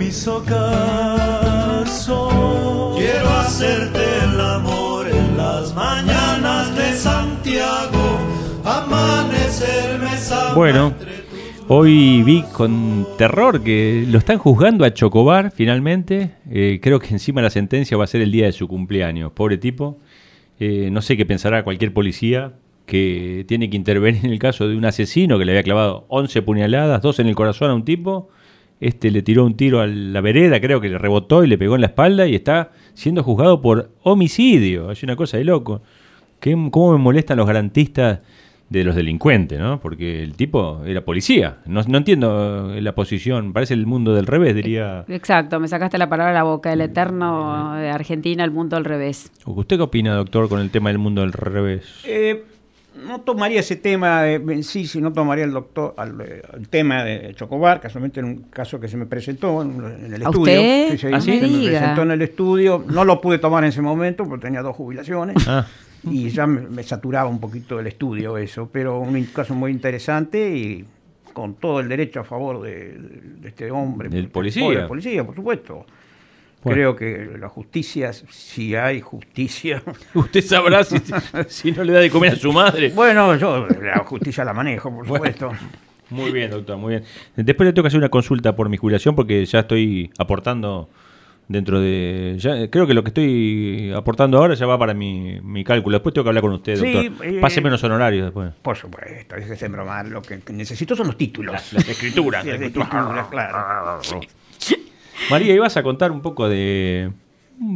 Mis ocasos. Quiero hacerte el amor en las mañanas de Santiago, amanecerme Bueno, hoy vi con terror que lo están juzgando a Chocobar finalmente. Eh, creo que encima la sentencia va a ser el día de su cumpleaños. Pobre tipo. Eh, no sé qué pensará cualquier policía que tiene que intervenir en el caso de un asesino que le había clavado 11 puñaladas, dos en el corazón a un tipo. Este le tiró un tiro a la vereda, creo que le rebotó y le pegó en la espalda y está siendo juzgado por homicidio. Es una cosa de loco. ¿Qué, ¿Cómo me molestan los garantistas de los delincuentes, ¿no? Porque el tipo era policía. No, no entiendo eh, la posición. Parece el mundo del revés, diría. Exacto, me sacaste la palabra a la boca, el eterno de Argentina, el mundo al revés. ¿Usted qué opina, doctor, con el tema del mundo del revés? Eh, no tomaría ese tema eh, en sí, si no tomaría el doctor al, eh, el tema de Chocobar, casualmente en un caso que se me presentó en, en el ¿A estudio. usted? Sí, sí, ¿Ah, sí? se me Diga. presentó en el estudio. No lo pude tomar en ese momento porque tenía dos jubilaciones. Ah. Y ya me, me saturaba un poquito el estudio eso, pero un caso muy interesante y con todo el derecho a favor de, de este hombre. Del por- policía. el policía, por supuesto. Bueno. Creo que la justicia, si hay justicia. Usted sabrá si, si no le da de comer a su madre. Bueno, yo la justicia la manejo, por supuesto. Muy bien, doctor, muy bien. Después le tengo que hacer una consulta por mi jubilación porque ya estoy aportando dentro de... Ya, creo que lo que estoy aportando ahora ya va para mi, mi cálculo. Después tengo que hablar con usted, Sí, doctor. eh, Páseme los honorarios después. Por supuesto, déjese bromar. Lo que necesito son los títulos. Las- las escrituras, las escrituras, claro. María, ibas a contar un poco de,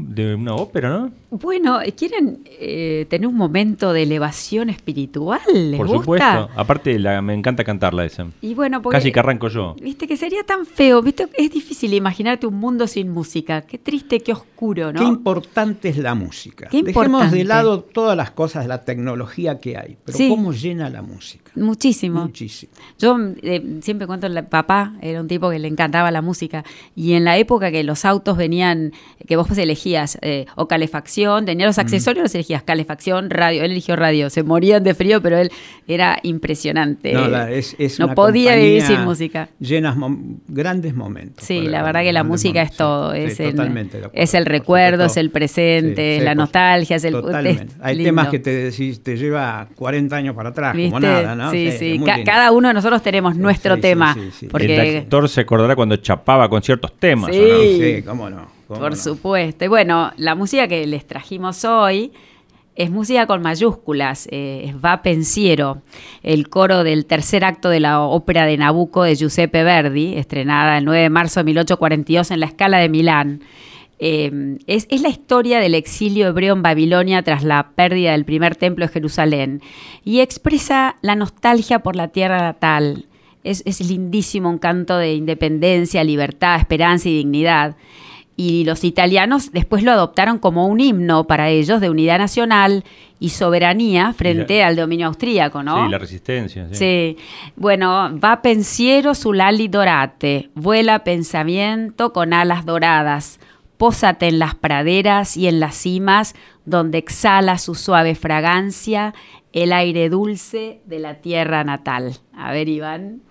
de una ópera, ¿no? Bueno, ¿quieren eh, tener un momento de elevación espiritual? ¿Les Por gusta? supuesto. Aparte, la- me encanta cantarla esa. Y bueno, porque, Casi que arranco yo. Viste que sería tan feo, viste, es difícil imaginarte un mundo sin música. Qué triste, qué oscuro, ¿no? Qué importante es la música. Qué Dejemos importante. de lado todas las cosas de la tecnología que hay, pero Sí. cómo llena la música. Muchísimo. Muchísimo. Yo eh, siempre cuento, la, papá era un tipo que le encantaba la música y en la época que los autos venían, que vos pues elegías eh, o calefacción, tenía los accesorios, los elegías calefacción, radio, él eligió radio, se morían de frío, pero él era impresionante. No, la- es, es no una podía vivir sin música. Llenas mom- grandes momentos. Sí, la verdad que la música es todo, sí, es, sí, el, acuerdo, es recuerdo, supuesto. es el presente, Sí, es la nostalgia, es el Totalmente. es Hay lindo. temas que te decís, te lleva 40 años para atrás, como ¿Viste? nada, ¿no? Sí, sí. muy Ca- lindo. cada uno de nosotros tenemos nuestro sí, tema. sí, sí. Porque El actor se acordará cuando chapaba con ciertos temas. ¿o Sí. no? Sí, cómo no. Por no. supuesto. Y bueno, la música que les trajimos hoy es música con mayúsculas, eh, es Va Pensiero, el coro del tercer acto de la ópera de Nabucco de Giuseppe Verdi, estrenada el 9 de marzo de 1842 en la Scala de Milán. Eh, es, es la historia del exilio hebreo en Babilonia tras la pérdida del primer templo de Jerusalén y expresa la nostalgia por la tierra natal. Es, es lindísimo, un canto de independencia, libertad, esperanza y dignidad. Y los italianos después lo adoptaron como un himno para ellos de unidad nacional y soberanía frente al dominio austríaco, ¿no? Sí, la resistencia. Sí. Sí. Bueno, va pensiero sul ali dorate, vuela pensamiento con alas doradas, pósate en las praderas y en las cimas donde exhala su suave fragancia el aire dulce de la tierra natal. A ver, Iván.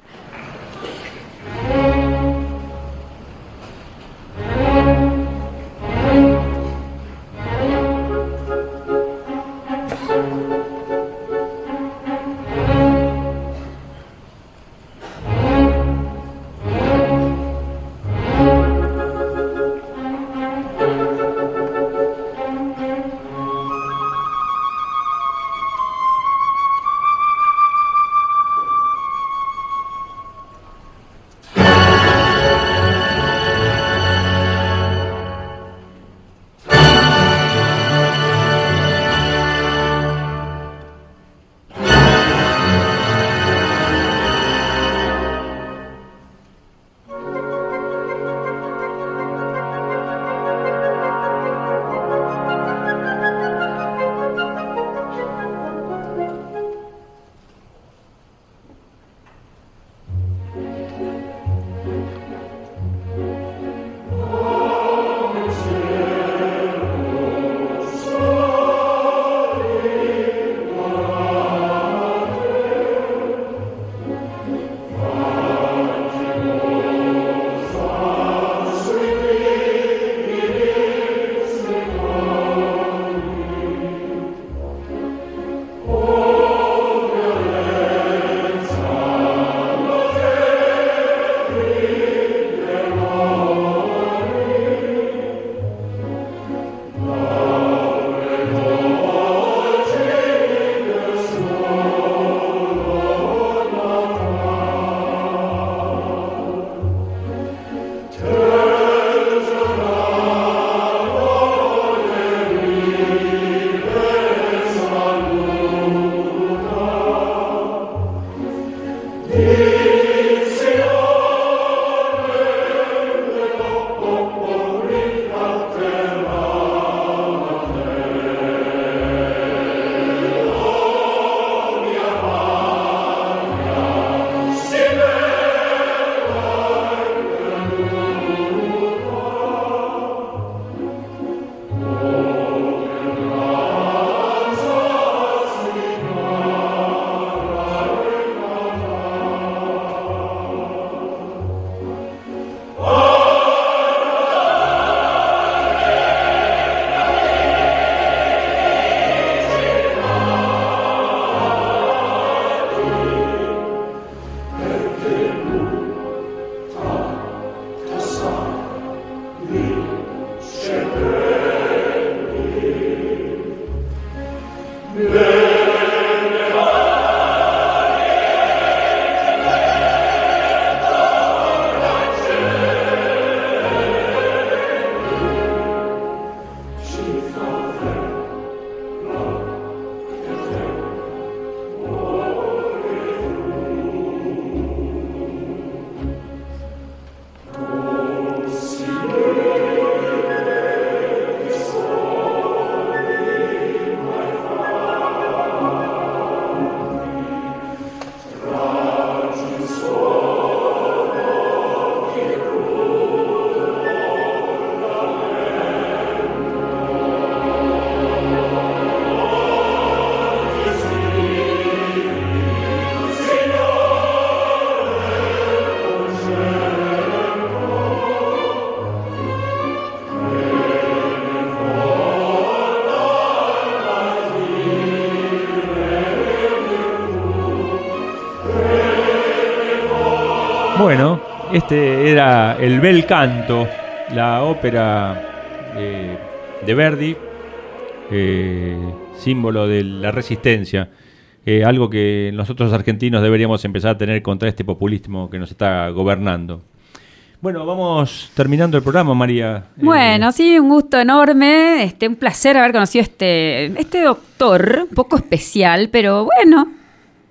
Era el bel canto, la ópera eh, de Verdi, eh, símbolo de la resistencia. eh, algo que nosotros argentinos deberíamos empezar a tener contra este populismo que nos está gobernando. Bueno, vamos terminando el programa, María. Bueno, sí, un gusto enorme, este, un placer haber conocido este, este doctor, un poco especial, pero bueno,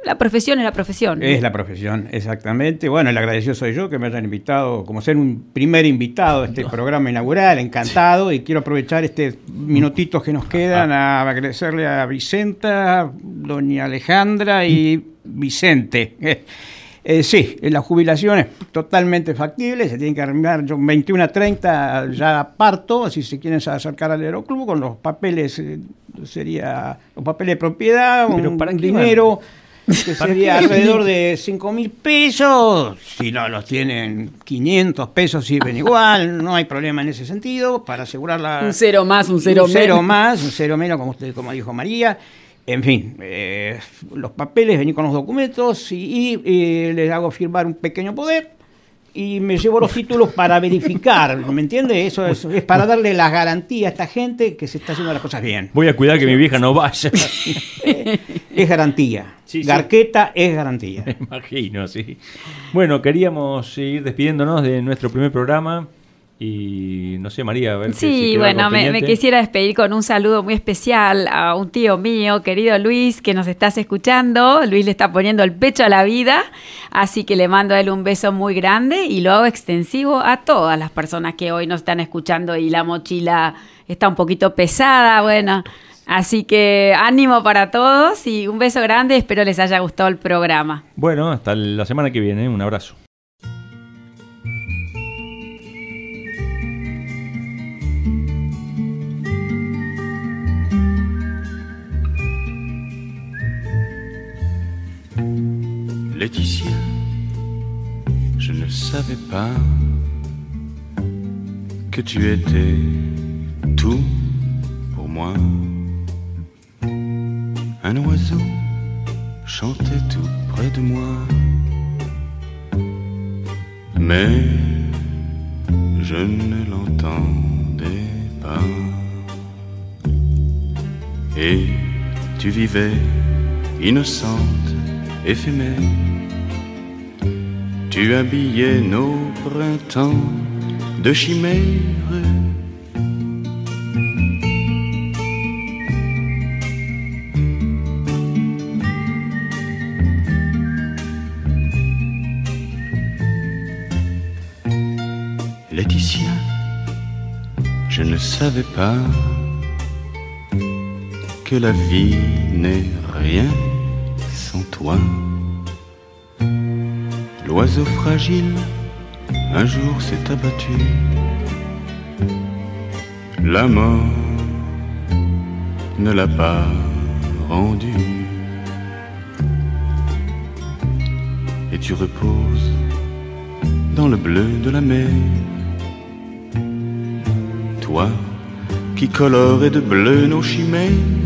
la profesión es la profesión. Es la profesión, exactamente. Bueno, el agradecido soy yo que me hayan invitado, como ser un primer invitado a este programa inaugural, encantado, y quiero aprovechar este minutitos que nos quedan a agradecerle a Vicenta, doña Alejandra y Vicente. Eh, eh, sí, la jubilación es totalmente factible, se tienen que armar, yo 21 a 30 ya parto, si se quieren acercar al aeroclub con los papeles, eh, sería los papeles de propiedad, Pero un ¿para dinero que ¿Para sería alrededor de 5 mil pesos, si no los tienen 500 pesos sirven igual, no hay problema en ese sentido, para asegurar la... Un cero más, un cero un cero menos. más, un cero menos, como, usted, como dijo María. En fin, eh, los papeles, venir con los documentos y, y, eh, les hago firmar un pequeño poder y me llevo los títulos para verificar, ¿me entiende? Eso es, es para darle la garantía a esta gente que se está haciendo las cosas bien. Voy a cuidar que mi vieja no vaya. Es garantía. Sí, sí. Garqueta es garantía. Me imagino, sí. Bueno, queríamos ir despidiéndonos de nuestro primer programa. Y no sé, María, a ver si- si Sí, quedó bueno, me, quisiera despedir con un saludo muy especial a un tío mío, querido Luis, que nos estás escuchando. Luis le está poniendo el pecho a la vida, así que le mando a él un beso muy grande y lo hago extensivo a todas las personas que hoy nos están escuchando y la mochila está un poquito pesada, bueno. Así que ánimo para todos y un beso grande, espero les haya gustado el programa. Bueno, hasta la semana que viene. Un abrazo. Je ne savais pas que tu étais tout pour moi. Un oiseau chantait tout près de moi, mais je ne l'entendais pas. Et tu vivais innocente, éphémère. Tu habillais nos printemps de chimères. Laetitia, je ne savais pas que la vie n'est rien toi. L'oiseau fragile un jour s'est abattu. La mort ne l'a pas rendu. Et tu reposes dans le bleu de la mer. Toi qui colorais de bleu nos chimères.